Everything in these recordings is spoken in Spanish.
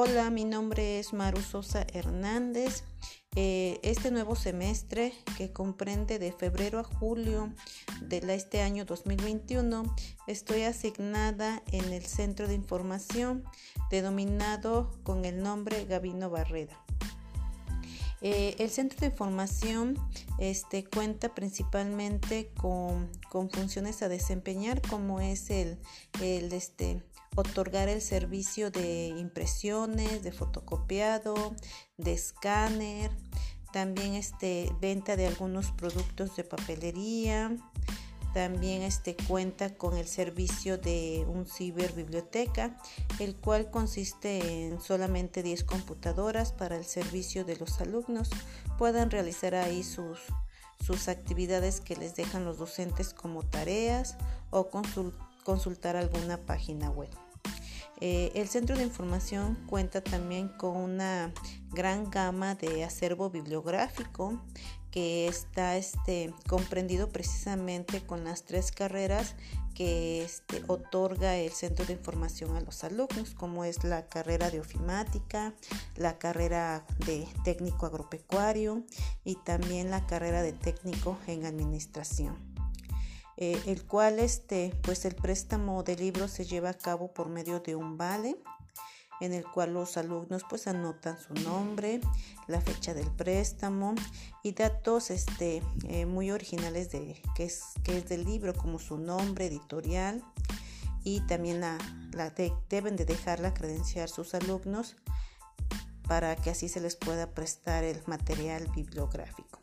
Hola, mi nombre es Maru Sosa Hernández. Eh, este nuevo semestre que comprende de febrero a julio de este año 2021 estoy asignada en el centro de información denominado con el nombre Gabino Barreda. Eh, el centro de información este, cuenta principalmente con, funciones a desempeñar como es el, el este, otorgar el servicio de impresiones, de fotocopiado, de escáner, también este, venta de algunos productos de papelería, también este, cuenta con el servicio de un ciberbiblioteca, el cual consiste en solamente 10 computadoras para el servicio de los alumnos puedan realizar ahí sus, sus actividades que les dejan los docentes como tareas o consultar alguna página web. Eh, el centro de información cuenta también con una gran gama de acervo bibliográfico que está este, comprendido precisamente con las tres carreras que este, otorga el centro de información a los alumnos, como es la carrera de ofimática, la carrera de técnico agropecuario y también la carrera de técnico en administración. Eh, el cual este, pues el préstamo de libros se lleva a cabo por medio de un vale en el cual los alumnos pues anotan su nombre, la fecha del préstamo y datos este, eh, muy originales de que es, que es del libro como su nombre editorial y también la, deben de dejarla credenciar sus alumnos para que así se les pueda prestar el material bibliográfico.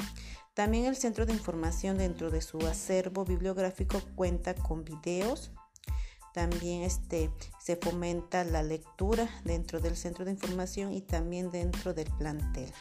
También el centro de información dentro de su acervo bibliográfico cuenta con videos. También este, se fomenta la lectura dentro del centro de información y también dentro del plantel.